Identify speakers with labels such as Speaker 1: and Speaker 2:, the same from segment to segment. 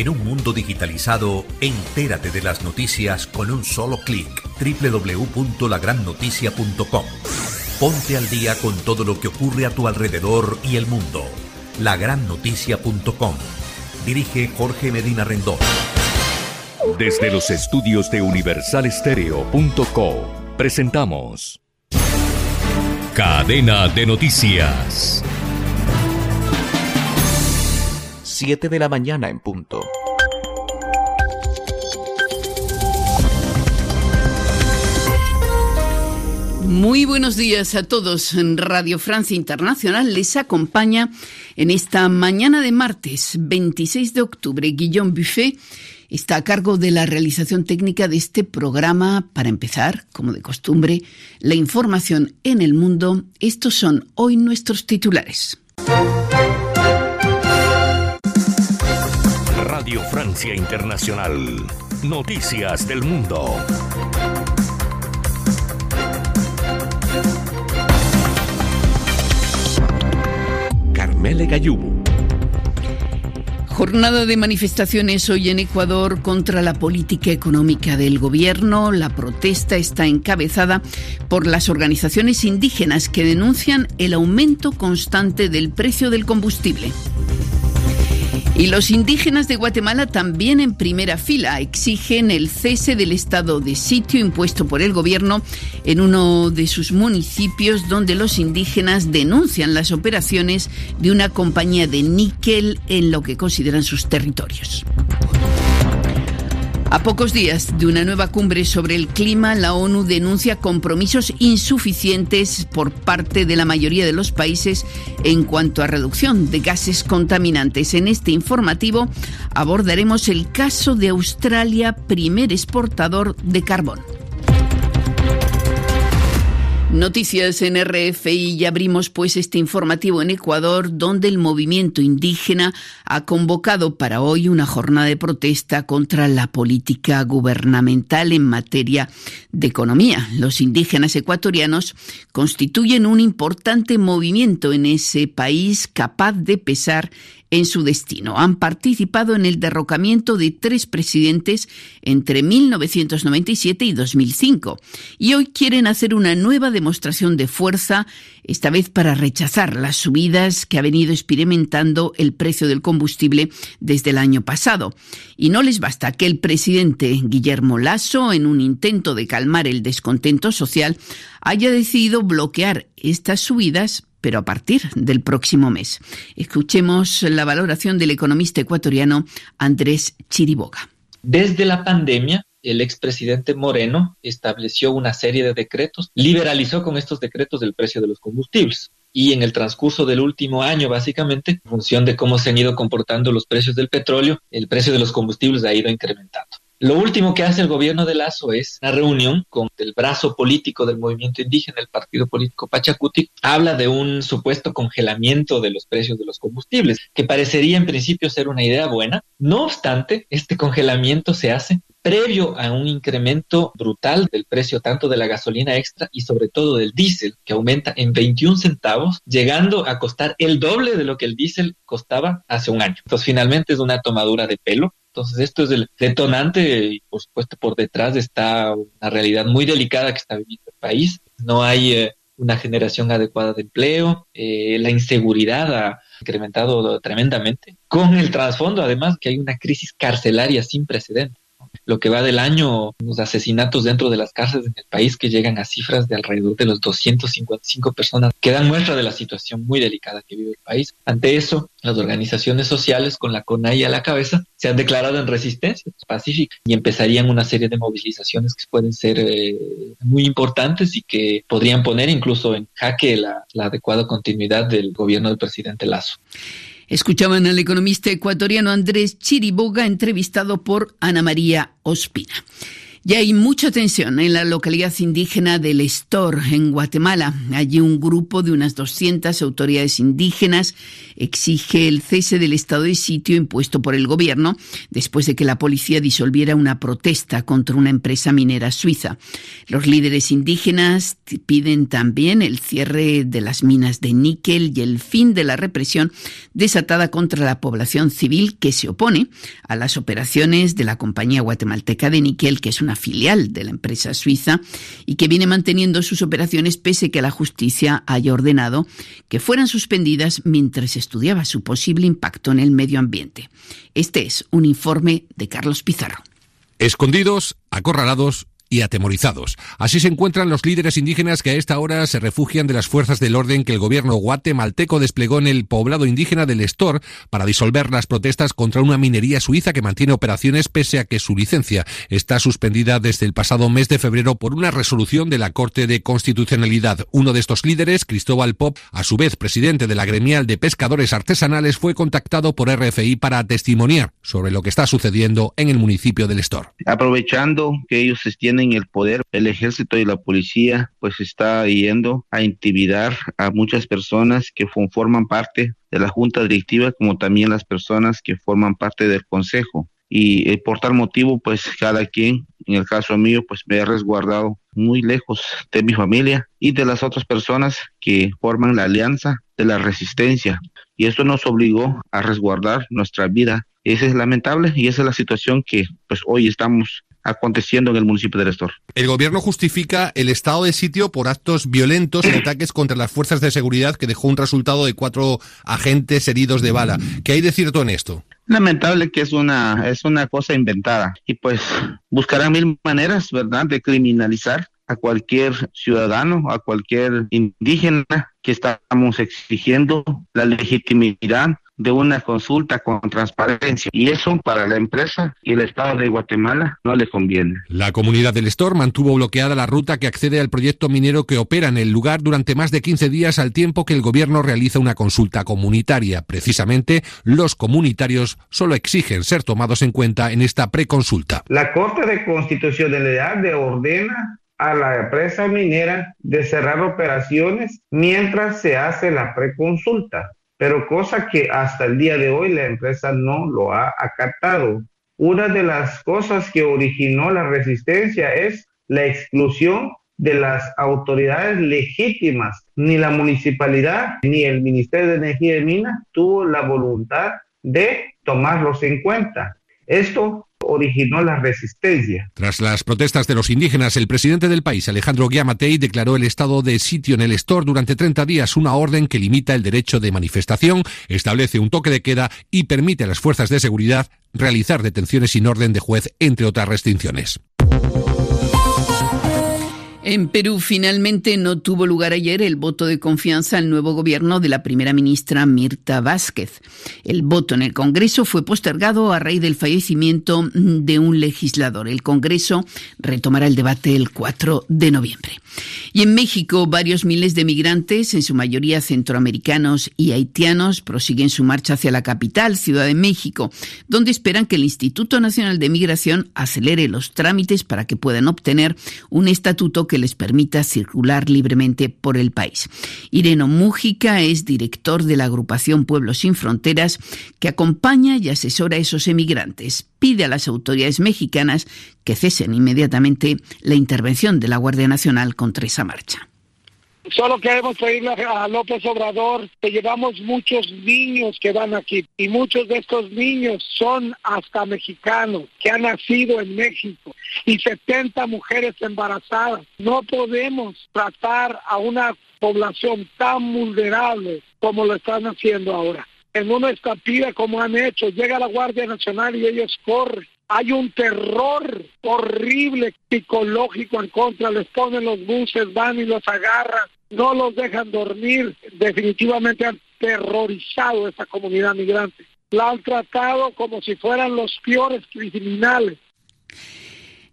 Speaker 1: En un mundo digitalizado, entérate de las noticias con un solo clic. www.lagrannoticia.com. Ponte al día con todo lo que ocurre a tu alrededor y el mundo. Lagrannoticia.com. Dirige Jorge Medina Rendón.
Speaker 2: Desde los estudios de universalestereo.co presentamos Cadena de Noticias.
Speaker 3: 7 de la mañana en punto.
Speaker 4: Muy buenos días a todos. En Radio Francia Internacional les acompaña en esta mañana de martes 26 de octubre Guillaume Buffet está a cargo de la realización técnica de este programa. Para empezar, como de costumbre, la información en el mundo. Estos son hoy nuestros titulares.
Speaker 2: Radio Francia Internacional. Noticias del Mundo. Carmele Gayubu.
Speaker 4: Jornada de manifestaciones hoy en Ecuador contra la política económica del gobierno. La protesta está encabezada por las organizaciones indígenas que denuncian el aumento constante del precio del combustible. Y los indígenas de Guatemala también en primera fila exigen el cese del estado de sitio impuesto por el gobierno en uno de sus municipios donde los indígenas denuncian las operaciones de una compañía de níquel en lo que consideran sus territorios. A pocos días de una nueva cumbre sobre el clima, la ONU denuncia compromisos insuficientes por parte de la mayoría de los países en cuanto a reducción de gases contaminantes. En este informativo abordaremos el caso de Australia, primer exportador de carbón. Noticias en RFI y abrimos pues este informativo en Ecuador donde el movimiento indígena ha convocado para hoy una jornada de protesta contra la política gubernamental en materia de economía. Los indígenas ecuatorianos constituyen un importante movimiento en ese país capaz de pesar en su destino. Han participado en el derrocamiento de tres presidentes entre 1997 y 2005 y hoy quieren hacer una nueva demostración de fuerza, esta vez para rechazar las subidas que ha venido experimentando el precio del combustible desde el año pasado. Y no les basta que el presidente Guillermo Lasso, en un intento de calmar el descontento social, haya decidido bloquear estas subidas pero a partir del próximo mes. Escuchemos la valoración del economista ecuatoriano Andrés Chiriboga.
Speaker 5: Desde la pandemia, el expresidente Moreno estableció una serie de decretos, liberalizó con estos decretos el precio de los combustibles. Y en el transcurso del último año, básicamente, en función de cómo se han ido comportando los precios del petróleo, el precio de los combustibles ha ido incrementando. Lo último que hace el gobierno de Lazo es una reunión con el brazo político del movimiento indígena, el partido político Pachacuti, habla de un supuesto congelamiento de los precios de los combustibles, que parecería en principio ser una idea buena. No obstante, este congelamiento se hace previo a un incremento brutal del precio tanto de la gasolina extra y sobre todo del diésel, que aumenta en 21 centavos, llegando a costar el doble de lo que el diésel costaba hace un año. Entonces, finalmente es una tomadura de pelo entonces, esto es el detonante y, por supuesto, por detrás está una realidad muy delicada que está viviendo el país. No hay eh, una generación adecuada de empleo, eh, la inseguridad ha incrementado tremendamente, con el trasfondo, además, que hay una crisis carcelaria sin precedentes lo que va del año, los asesinatos dentro de las cárceles en el país que llegan a cifras de alrededor de los 255 personas, que dan muestra de la situación muy delicada que vive el país. Ante eso, las organizaciones sociales, con la CONAI a la cabeza, se han declarado en resistencia pacífica y empezarían una serie de movilizaciones que pueden ser eh, muy importantes y que podrían poner incluso en jaque la, la adecuada continuidad del gobierno del presidente Lazo.
Speaker 4: Escuchaban al economista ecuatoriano Andrés Chiriboga entrevistado por Ana María Ospina. Ya hay mucha tensión en la localidad indígena del Estor, en Guatemala. Allí un grupo de unas 200 autoridades indígenas exige el cese del estado de sitio impuesto por el gobierno después de que la policía disolviera una protesta contra una empresa minera suiza. Los líderes indígenas piden también el cierre de las minas de níquel y el fin de la represión desatada contra la población civil que se opone a las operaciones de la compañía guatemalteca de níquel, que es una filial de la empresa suiza y que viene manteniendo sus operaciones pese que la justicia haya ordenado que fueran suspendidas mientras estudiaba su posible impacto en el medio ambiente. Este es un informe de Carlos Pizarro.
Speaker 6: Escondidos, acorralados y atemorizados. Así se encuentran los líderes indígenas que a esta hora se refugian de las fuerzas del orden que el gobierno guatemalteco desplegó en el poblado indígena del Estor para disolver las protestas contra una minería suiza que mantiene operaciones pese a que su licencia está suspendida desde el pasado mes de febrero por una resolución de la Corte de Constitucionalidad. Uno de estos líderes, Cristóbal Pop, a su vez presidente de la gremial de pescadores artesanales, fue contactado por RFI para testimoniar sobre lo que está sucediendo en el municipio del Estor.
Speaker 7: Aprovechando que ellos tienen en el poder, el ejército y la policía pues está yendo a intimidar a muchas personas que forman parte de la junta directiva como también las personas que forman parte del consejo. Y eh, por tal motivo, pues cada quien, en el caso mío, pues me ha resguardado muy lejos de mi familia y de las otras personas que forman la alianza de la resistencia. Y esto nos obligó a resguardar nuestra vida. Ese es lamentable y esa es la situación que pues hoy estamos aconteciendo en el municipio de Restor.
Speaker 6: El gobierno justifica el estado de sitio por actos violentos y ataques contra las fuerzas de seguridad que dejó un resultado de cuatro agentes heridos de bala. ¿Qué hay de cierto en esto?
Speaker 7: Lamentable que es una, es una cosa inventada y pues buscarán mil maneras, ¿verdad?, de criminalizar a cualquier ciudadano, a cualquier indígena que estamos exigiendo la legitimidad de una consulta con transparencia y eso para la empresa y el Estado de Guatemala no le conviene.
Speaker 6: La comunidad del Estor mantuvo bloqueada la ruta que accede al proyecto minero que opera en el lugar durante más de 15 días al tiempo que el gobierno realiza una consulta comunitaria. Precisamente, los comunitarios solo exigen ser tomados en cuenta en esta preconsulta.
Speaker 8: La Corte de Constitucionalidad ordena a la empresa minera de cerrar operaciones mientras se hace la preconsulta pero cosa que hasta el día de hoy la empresa no lo ha acatado. Una de las cosas que originó la resistencia es la exclusión de las autoridades legítimas. Ni la municipalidad ni el Ministerio de Energía y Minas tuvo la voluntad de tomarlos en cuenta. Esto originó la resistencia.
Speaker 6: Tras las protestas de los indígenas, el presidente del país, Alejandro Guiamatei, declaró el estado de sitio en el Estor durante 30 días, una orden que limita el derecho de manifestación, establece un toque de queda y permite a las fuerzas de seguridad realizar detenciones sin orden de juez, entre otras restricciones.
Speaker 4: En Perú finalmente no tuvo lugar ayer el voto de confianza al nuevo gobierno de la primera ministra Mirta Vázquez. El voto en el Congreso fue postergado a raíz del fallecimiento de un legislador. El Congreso retomará el debate el 4 de noviembre. Y en México, varios miles de migrantes, en su mayoría centroamericanos y haitianos, prosiguen su marcha hacia la capital, Ciudad de México, donde esperan que el Instituto Nacional de Migración acelere los trámites para que puedan obtener un estatuto que les permita circular libremente por el país. Ireno Mújica es director de la agrupación Pueblos Sin Fronteras que acompaña y asesora a esos emigrantes. Pide a las autoridades mexicanas que cesen inmediatamente la intervención de la Guardia Nacional contra esa marcha.
Speaker 9: Solo queremos pedirle a López Obrador que llevamos muchos niños que van aquí y muchos de estos niños son hasta mexicanos que han nacido en México y 70 mujeres embarazadas. No podemos tratar a una población tan vulnerable como lo están haciendo ahora. En una estampida como han hecho, llega la Guardia Nacional y ellos corren hay un terror horrible psicológico en contra, les ponen los buses, van y los agarran, no los dejan dormir, definitivamente han terrorizado a esa comunidad migrante. La han tratado como si fueran los peores criminales.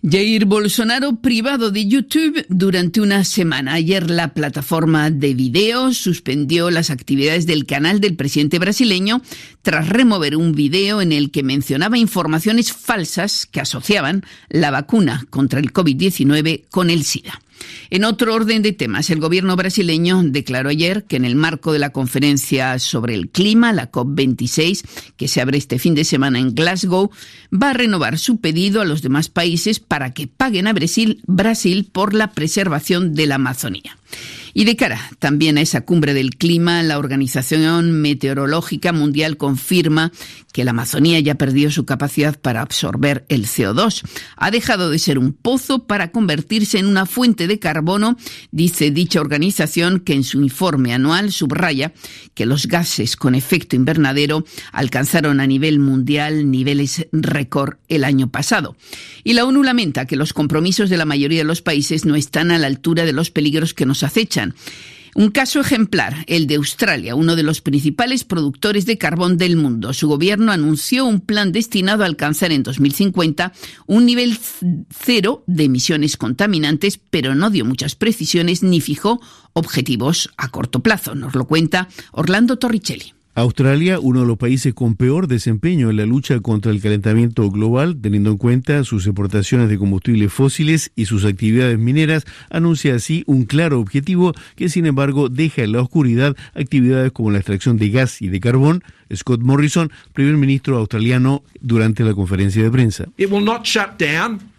Speaker 4: Jair Bolsonaro privado de YouTube durante una semana. Ayer la plataforma de video suspendió las actividades del canal del presidente brasileño tras remover un video en el que mencionaba informaciones falsas que asociaban la vacuna contra el COVID-19 con el SIDA. En otro orden de temas, el gobierno brasileño declaró ayer que en el marco de la conferencia sobre el clima, la COP26, que se abre este fin de semana en Glasgow, va a renovar su pedido a los demás países para que paguen a Brasil, Brasil por la preservación de la Amazonía. Y de cara también a esa cumbre del clima, la Organización Meteorológica Mundial confirma que la Amazonía ya perdió su capacidad para absorber el CO2. Ha dejado de ser un pozo para convertirse en una fuente de carbono, dice dicha organización que en su informe anual subraya que los gases con efecto invernadero alcanzaron a nivel mundial niveles récord el año pasado. Y la ONU lamenta que los compromisos de la mayoría de los países no están a la altura de los peligros que nos acechan. Un caso ejemplar, el de Australia, uno de los principales productores de carbón del mundo. Su gobierno anunció un plan destinado a alcanzar en 2050 un nivel cero de emisiones contaminantes, pero no dio muchas precisiones ni fijó objetivos a corto plazo. Nos lo cuenta Orlando Torricelli.
Speaker 10: Australia, uno de los países con peor desempeño en la lucha contra el calentamiento global, teniendo en cuenta sus exportaciones de combustibles fósiles y sus actividades mineras, anuncia así un claro objetivo que, sin embargo, deja en la oscuridad actividades como la extracción de gas y de carbón. Scott Morrison, primer ministro australiano, durante la conferencia de prensa.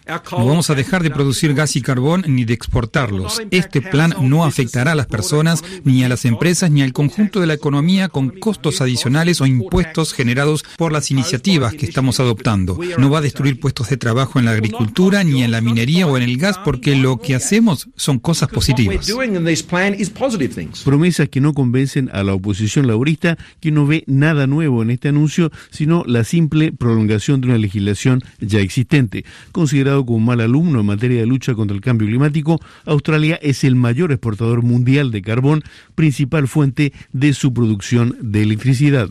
Speaker 11: No vamos a dejar de producir gas y carbón ni de exportarlos. Este plan no afectará a las personas, ni a las empresas, ni al conjunto de la economía con costos adicionales o impuestos generados por las iniciativas que estamos adoptando. No va a destruir puestos de trabajo en la agricultura, ni en la minería o en el gas, porque lo que hacemos son cosas positivas.
Speaker 10: Promesas que no convencen a la oposición laborista, que no ve nada nuevo en este anuncio, sino la simple prolongación de una legislación ya existente. Considerado como mal alumno en materia de lucha contra el cambio climático, Australia es el mayor exportador mundial de carbón, principal fuente de su producción de electricidad.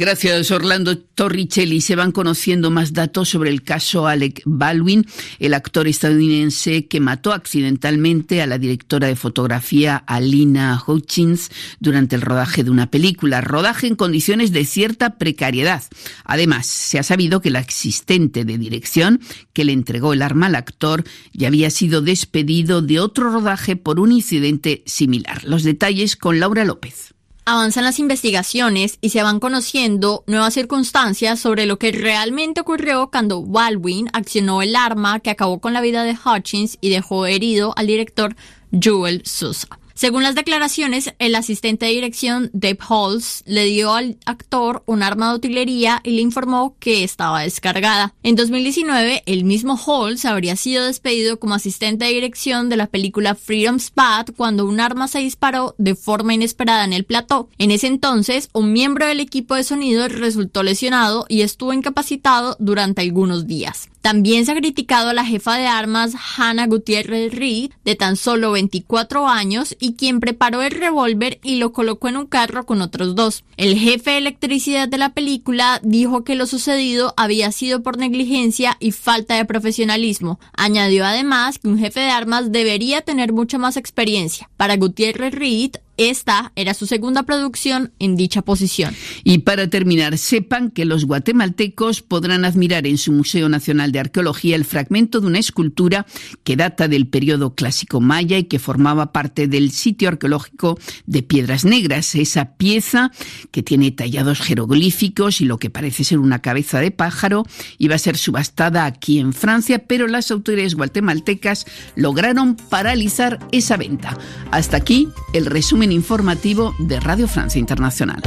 Speaker 4: Gracias, Orlando Torricelli. Se van conociendo más datos sobre el caso Alec Baldwin, el actor estadounidense que mató accidentalmente a la directora de fotografía Alina Hutchins durante el rodaje de una película, rodaje en condiciones de cierta precariedad. Además, se ha sabido que la asistente de dirección que le entregó el arma al actor ya había sido despedido de otro rodaje por un incidente similar. Los detalles con Laura López
Speaker 12: avanzan las investigaciones y se van conociendo nuevas circunstancias sobre lo que realmente ocurrió cuando Baldwin accionó el arma que acabó con la vida de Hutchins y dejó herido al director Joel Sousa. Según las declaraciones, el asistente de dirección Dave Halls le dio al actor un arma de utilería y le informó que estaba descargada. En 2019, el mismo Halls habría sido despedido como asistente de dirección de la película Freedom Spot cuando un arma se disparó de forma inesperada en el plató. En ese entonces, un miembro del equipo de sonido resultó lesionado y estuvo incapacitado durante algunos días. También se ha criticado a la jefa de armas Hannah Gutiérrez Reed, de tan solo 24 años, y quien preparó el revólver y lo colocó en un carro con otros dos. El jefe de electricidad de la película dijo que lo sucedido había sido por negligencia y falta de profesionalismo. Añadió además que un jefe de armas debería tener mucha más experiencia. Para Gutiérrez Reed, esta era su segunda producción en dicha posición.
Speaker 4: Y para terminar, sepan que los guatemaltecos podrán admirar en su Museo Nacional de Arqueología el fragmento de una escultura que data del periodo clásico maya y que formaba parte del sitio arqueológico de Piedras Negras. Esa pieza que tiene tallados jeroglíficos y lo que parece ser una cabeza de pájaro iba a ser subastada aquí en Francia, pero las autoridades guatemaltecas lograron paralizar esa venta. Hasta aquí el resumen informativo de Radio Francia Internacional.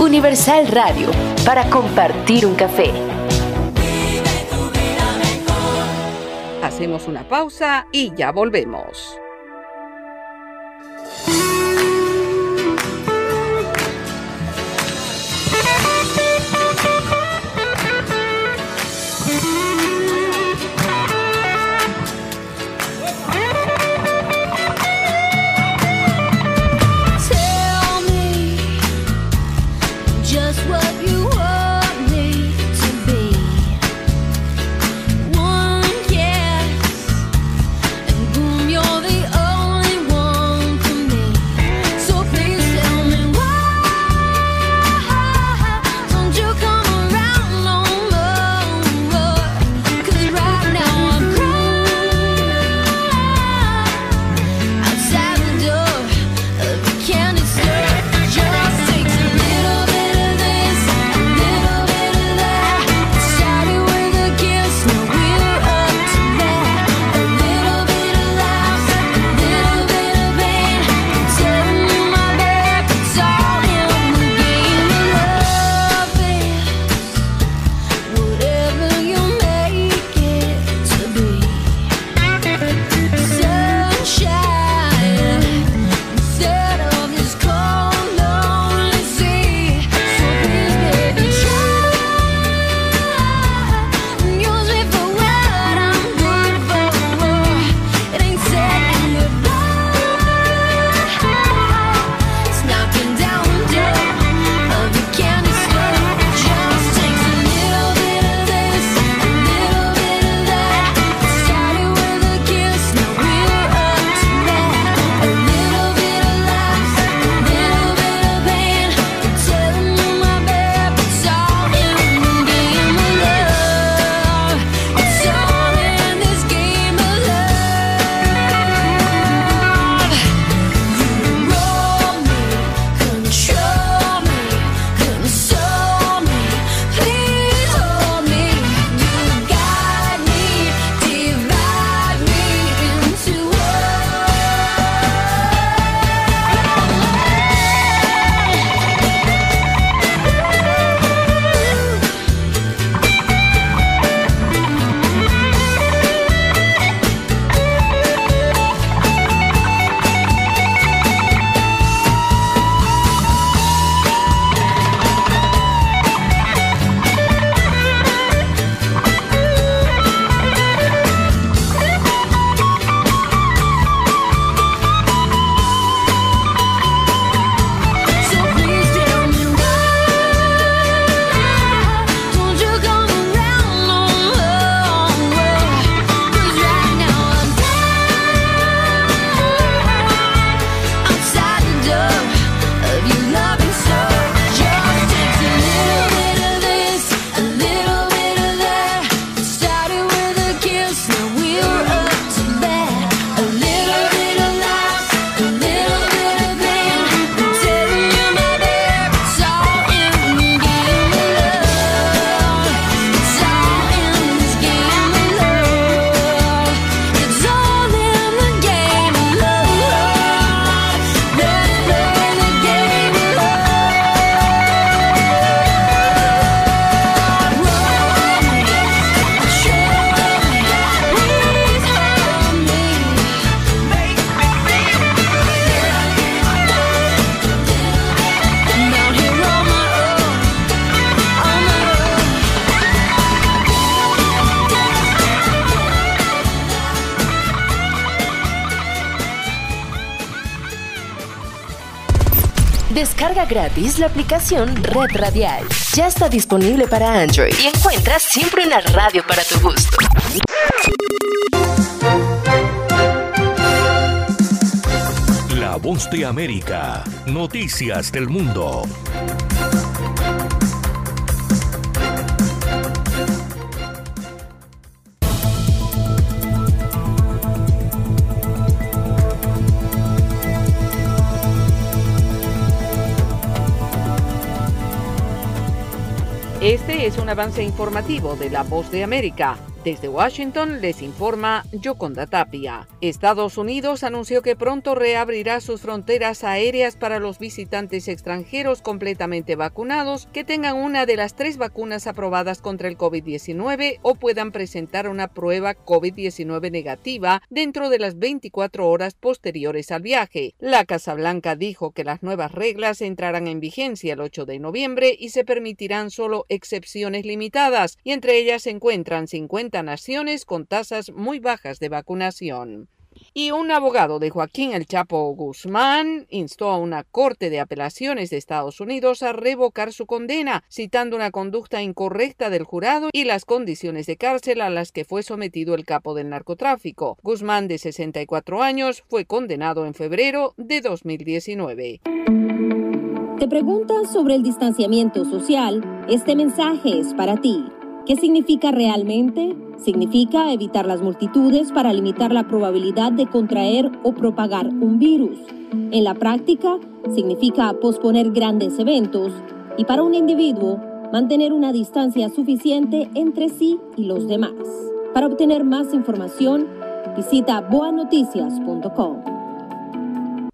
Speaker 13: Universal Radio, para compartir un café.
Speaker 14: Hacemos una pausa y ya volvemos.
Speaker 13: Gratis la aplicación Red Radial. Ya está disponible para Android y encuentras siempre una radio para tu gusto.
Speaker 2: La voz de América. Noticias del mundo.
Speaker 14: Este es un avance informativo de La Voz de América. Desde Washington les informa Yoconda Tapia. Estados Unidos anunció que pronto reabrirá sus fronteras aéreas para los visitantes extranjeros completamente vacunados que tengan una de las tres vacunas aprobadas contra el COVID-19 o puedan presentar una prueba COVID-19 negativa dentro de las 24 horas posteriores al viaje. La Casa Blanca dijo que las nuevas reglas entrarán en vigencia el 8 de noviembre y se permitirán solo excepciones limitadas, y entre ellas se encuentran 50 naciones con tasas muy bajas de vacunación. Y un abogado de Joaquín El Chapo Guzmán instó a una Corte de Apelaciones de Estados Unidos a revocar su condena, citando una conducta incorrecta del jurado y las condiciones de cárcel a las que fue sometido el capo del narcotráfico. Guzmán, de 64 años, fue condenado en febrero de 2019.
Speaker 15: ¿Te preguntas sobre el distanciamiento social? Este mensaje es para ti. ¿Qué significa realmente? Significa evitar las multitudes para limitar la probabilidad de contraer o propagar un virus. En la práctica, significa posponer grandes eventos y para un individuo, mantener una distancia suficiente entre sí y los demás. Para obtener más información, visita boanoticias.com.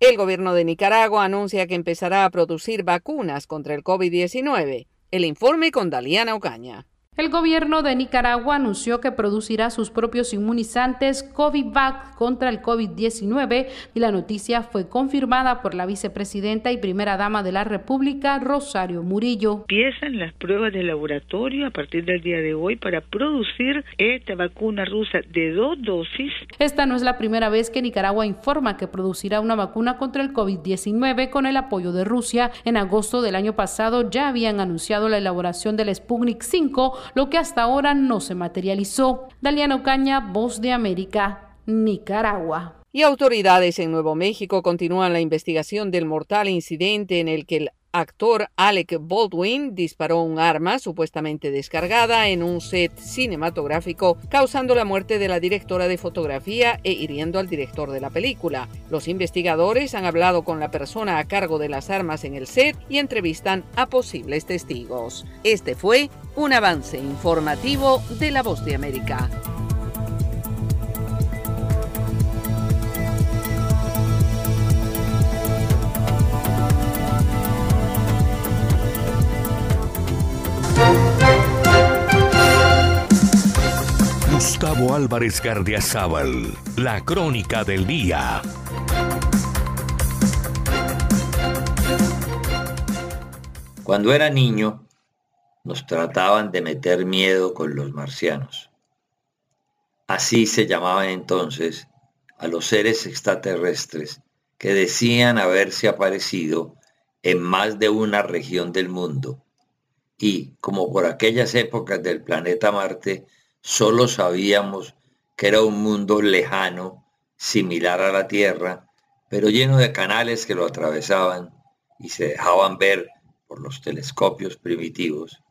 Speaker 14: El gobierno de Nicaragua anuncia que empezará a producir vacunas contra el COVID-19. El informe con Daliana Ocaña.
Speaker 16: El gobierno de Nicaragua anunció que producirá sus propios inmunizantes COVID-Vac contra el COVID-19 y la noticia fue confirmada por la vicepresidenta y primera dama de la República, Rosario Murillo.
Speaker 17: Empiezan las pruebas de laboratorio a partir del día de hoy para producir esta vacuna rusa de dos dosis.
Speaker 16: Esta no es la primera vez que Nicaragua informa que producirá una vacuna contra el COVID-19 con el apoyo de Rusia. En agosto del año pasado ya habían anunciado la elaboración del Sputnik 5 lo que hasta ahora no se materializó. Daliano Caña, Voz de América, Nicaragua.
Speaker 14: Y autoridades en Nuevo México continúan la investigación del mortal incidente en el que el actor Alec Baldwin disparó un arma supuestamente descargada en un set cinematográfico, causando la muerte de la directora de fotografía e hiriendo al director de la película. Los investigadores han hablado con la persona a cargo de las armas en el set y entrevistan a posibles testigos. Este fue un avance informativo de La Voz de América.
Speaker 2: Gustavo Álvarez Gardiazabal, la crónica del día.
Speaker 18: Cuando era niño, nos trataban de meter miedo con los marcianos. Así se llamaban entonces a los seres extraterrestres que decían haberse aparecido en más de una región del mundo y, como por aquellas épocas del planeta Marte, solo sabíamos que era un mundo lejano, similar a la Tierra, pero lleno de canales que lo atravesaban y se dejaban ver por los telescopios primitivos.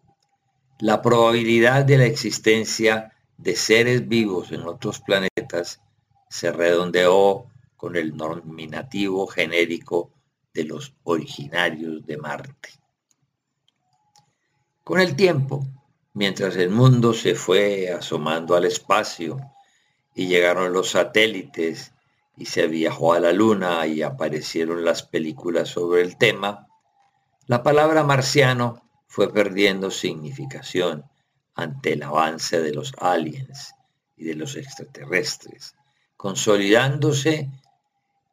Speaker 18: La probabilidad de la existencia de seres vivos en otros planetas se redondeó con el nominativo genérico de los originarios de Marte. Con el tiempo, mientras el mundo se fue asomando al espacio y llegaron los satélites y se viajó a la luna y aparecieron las películas sobre el tema, la palabra marciano fue perdiendo significación ante el avance de los aliens y de los extraterrestres, consolidándose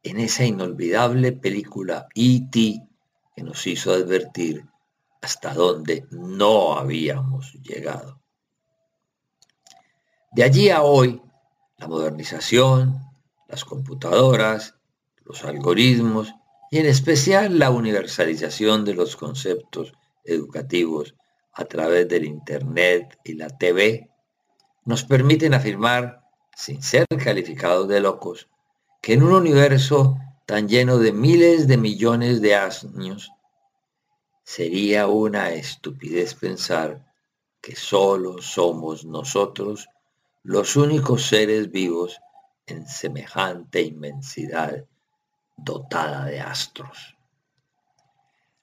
Speaker 18: en esa inolvidable película E.T. que nos hizo advertir hasta donde no habíamos llegado. De allí a hoy, la modernización, las computadoras, los algoritmos y en especial la universalización de los conceptos educativos a través del Internet y la TV, nos permiten afirmar, sin ser calificados de locos, que en un universo tan lleno de miles de millones de años, sería una estupidez pensar que solo somos nosotros los únicos seres vivos en semejante inmensidad dotada de astros.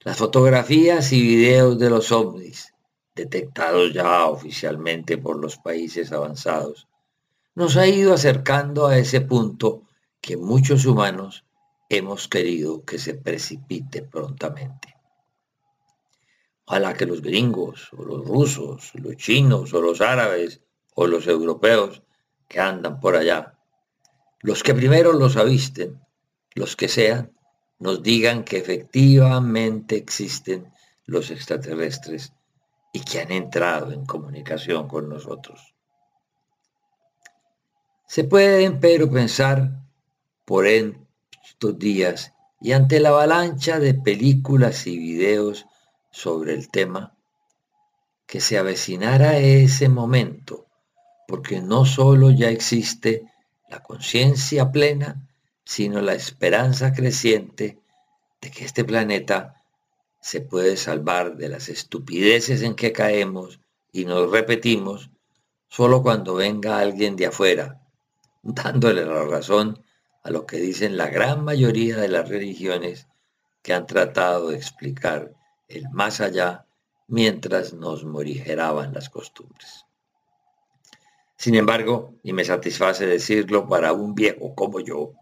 Speaker 18: Las fotografías y videos de los ovnis, detectados ya oficialmente por los países avanzados, nos ha ido acercando a ese punto que muchos humanos hemos querido que se precipite prontamente. Ojalá que los gringos, o los rusos, los chinos, o los árabes, o los europeos que andan por allá, los que primero los avisten, los que sean, nos digan que efectivamente existen los extraterrestres y que han entrado en comunicación con nosotros. Se puede, pero pensar por estos días y ante la avalancha de películas y videos sobre el tema, que se avecinara ese momento, porque no solo ya existe la conciencia plena, sino la esperanza creciente de que este planeta se puede salvar de las estupideces en que caemos y nos repetimos solo cuando venga alguien de afuera, dándole la razón a lo que dicen la gran mayoría de las religiones que han tratado de explicar el más allá mientras nos morigeraban las costumbres. Sin embargo, y me satisface decirlo para un viejo como yo,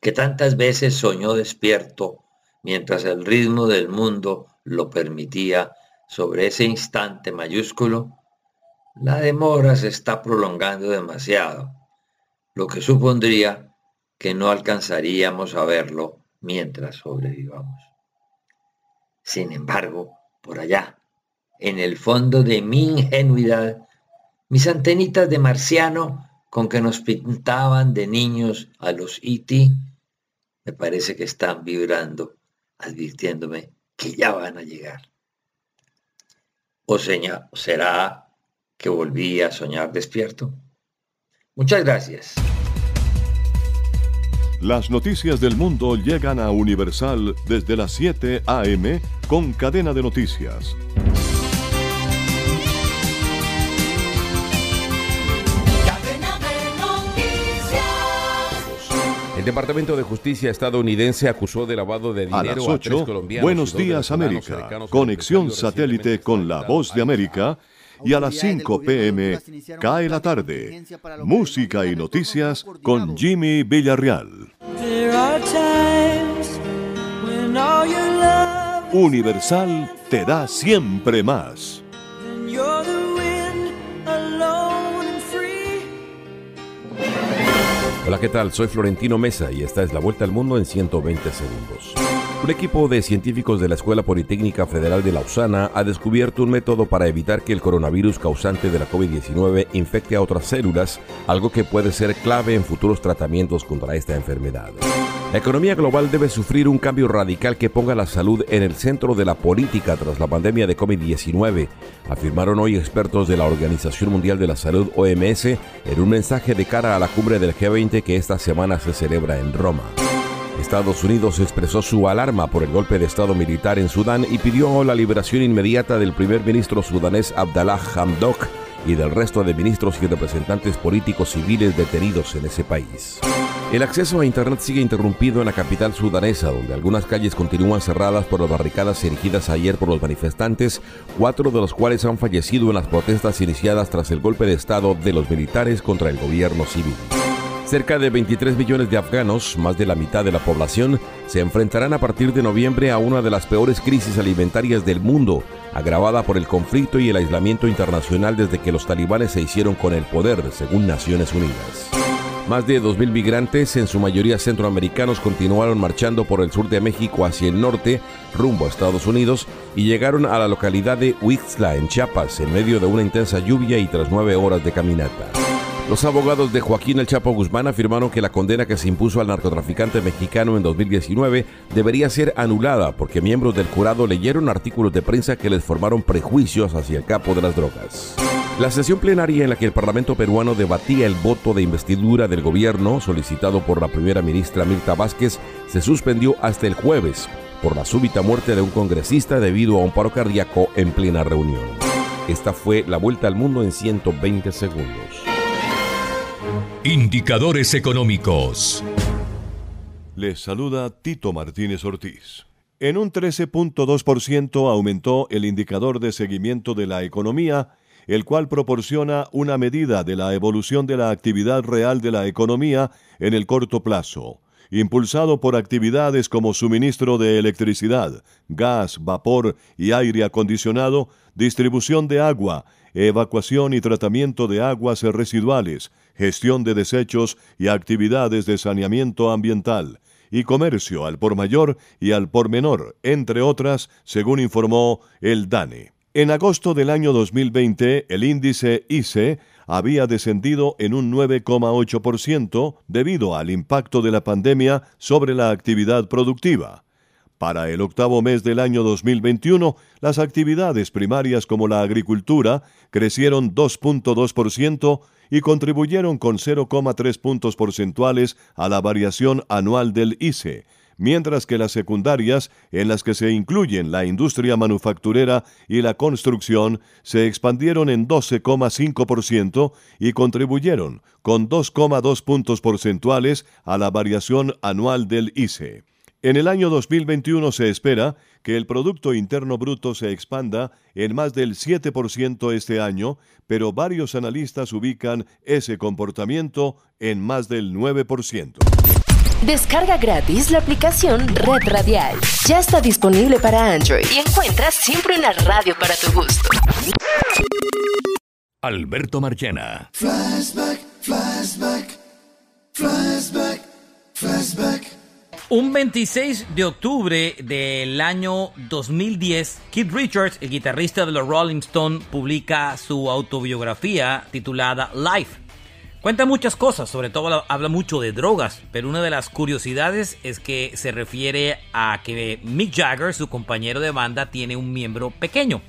Speaker 18: que tantas veces soñó despierto mientras el ritmo del mundo lo permitía sobre ese instante mayúsculo, la demora se está prolongando demasiado, lo que supondría que no alcanzaríamos a verlo mientras sobrevivamos. Sin embargo, por allá, en el fondo de mi ingenuidad, mis antenitas de marciano con que nos pintaban de niños a los E.T., me parece que están vibrando, advirtiéndome que ya van a llegar. ¿O será que volví a soñar despierto? Muchas gracias.
Speaker 19: Las noticias del mundo llegan a Universal desde las 7 a.m. con cadena de noticias.
Speaker 20: Departamento de Justicia estadounidense acusó de lavado de dinero
Speaker 19: a las 8. Buenos días América. Conexión satélite con la voz de América. Y a las 5 pm cae la tarde. Música y noticias con Jimmy Villarreal. Universal te da siempre más.
Speaker 20: Hola, ¿qué tal? Soy Florentino Mesa y esta es la vuelta al mundo en 120 segundos. Un equipo de científicos de la Escuela Politécnica Federal de Lausana ha descubierto un método para evitar que el coronavirus causante de la COVID-19 infecte a otras células, algo que puede ser clave en futuros tratamientos contra esta enfermedad. La economía global debe sufrir un cambio radical que ponga la salud en el centro de la política tras la pandemia de COVID-19, afirmaron hoy expertos de la Organización Mundial de la Salud OMS en un mensaje de cara a la cumbre del G20 que esta semana se celebra en Roma. Estados Unidos expresó su alarma por el golpe de Estado militar en Sudán y pidió la liberación inmediata del primer ministro sudanés Abdallah Hamdok y del resto de ministros y representantes políticos civiles detenidos en ese país. El acceso a Internet sigue interrumpido en la capital sudanesa, donde algunas calles continúan cerradas por las barricadas erigidas ayer por los manifestantes, cuatro de los cuales han fallecido en las protestas iniciadas tras el golpe de Estado de los militares contra el gobierno civil. Cerca de 23 millones de afganos, más de la mitad de la población, se enfrentarán a partir de noviembre a una de las peores crisis alimentarias del mundo, agravada por el conflicto y el aislamiento internacional desde que los talibanes se hicieron con el poder, según Naciones Unidas. Más de 2.000 migrantes, en su mayoría centroamericanos, continuaron marchando por el sur de México hacia el norte, rumbo a Estados Unidos, y llegaron a la localidad de Huixla, en Chiapas, en medio de una intensa lluvia y tras nueve horas de caminata. Los abogados de Joaquín El Chapo Guzmán afirmaron que la condena que se impuso al narcotraficante mexicano en 2019 debería ser anulada porque miembros del jurado leyeron artículos de prensa que les formaron prejuicios hacia el capo de las drogas. La sesión plenaria en la que el Parlamento peruano debatía el voto de investidura del gobierno solicitado por la primera ministra Mirta Vázquez se suspendió hasta el jueves por la súbita muerte de un congresista debido a un paro cardíaco en plena reunión. Esta fue la vuelta al mundo en 120 segundos.
Speaker 1: Indicadores económicos.
Speaker 19: Les saluda Tito Martínez Ortiz. En un 13.2% aumentó el indicador de seguimiento de la economía, el cual proporciona una medida de la evolución de la actividad real de la economía en el corto plazo, impulsado por actividades como suministro de electricidad, gas, vapor y aire acondicionado, distribución de agua, evacuación y tratamiento de aguas residuales, gestión de desechos y actividades de saneamiento ambiental, y comercio al por mayor y al por menor, entre otras, según informó el DANE. En agosto del año 2020, el índice ICE había descendido en un 9,8% debido al impacto de la pandemia sobre la actividad productiva. Para el octavo mes del año 2021, las actividades primarias como la agricultura crecieron 2.2% y contribuyeron con 0,3 puntos porcentuales a la variación anual del ICE, mientras que las secundarias, en las que se incluyen la industria manufacturera y la construcción, se expandieron en 12,5% y contribuyeron con 2,2 puntos porcentuales a la variación anual del ICE. En el año 2021 se espera que el Producto Interno Bruto se expanda en más del 7% este año, pero varios analistas ubican ese comportamiento en más del 9%.
Speaker 13: Descarga gratis la aplicación Red Radial. Ya está disponible para Android y encuentras siempre una radio para tu gusto.
Speaker 1: Alberto Marchena.
Speaker 21: Flashback, flashback, flashback, flashback.
Speaker 22: Un 26 de octubre del año 2010, Keith Richards, el guitarrista de los Rolling Stones, publica su autobiografía titulada Life. Cuenta muchas cosas, sobre todo habla mucho de drogas, pero una de las curiosidades es que se refiere a que Mick Jagger, su compañero de banda, tiene un miembro pequeño.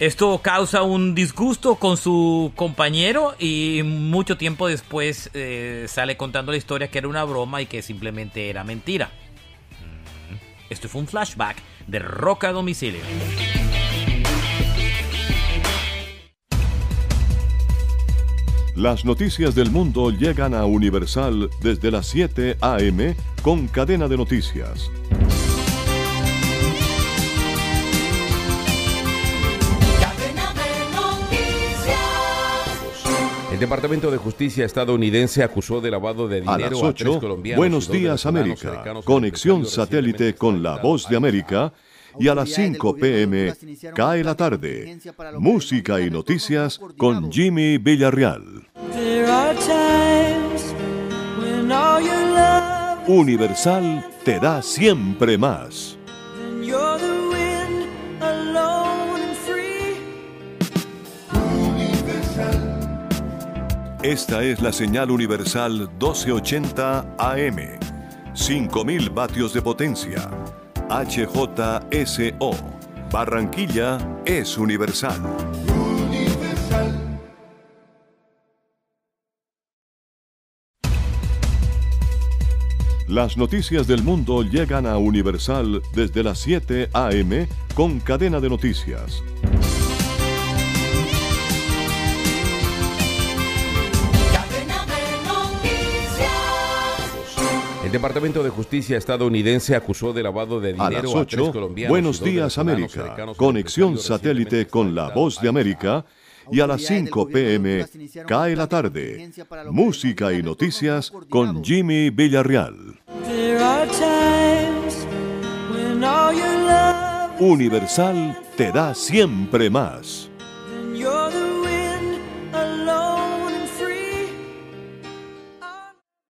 Speaker 22: Esto causa un disgusto con su compañero y mucho tiempo después eh, sale contando la historia que era una broma y que simplemente era mentira. Mm. Esto fue un flashback de Roca a Domicilio.
Speaker 19: Las noticias del mundo llegan a Universal desde las 7 a.m. con cadena de noticias.
Speaker 20: Departamento de Justicia estadounidense acusó de lavado de dinero
Speaker 19: a las 8. Buenos días América. Conexión satélite con la voz de América. Y a las 5 pm cae la tarde. Música y noticias con Jimmy Villarreal. Universal te da siempre más. Esta es la señal universal 1280 AM. 5000 vatios de potencia. HJSO. Barranquilla es universal. Las noticias del mundo llegan a Universal desde las 7 a.m. con cadena de noticias.
Speaker 20: El Departamento de Justicia estadounidense acusó de lavado de dinero
Speaker 19: a las 8. Buenos días América. Conexión satélite con la voz de América. Y a las 5 pm cae la tarde. Música y noticias con Jimmy Villarreal. Universal te da siempre más.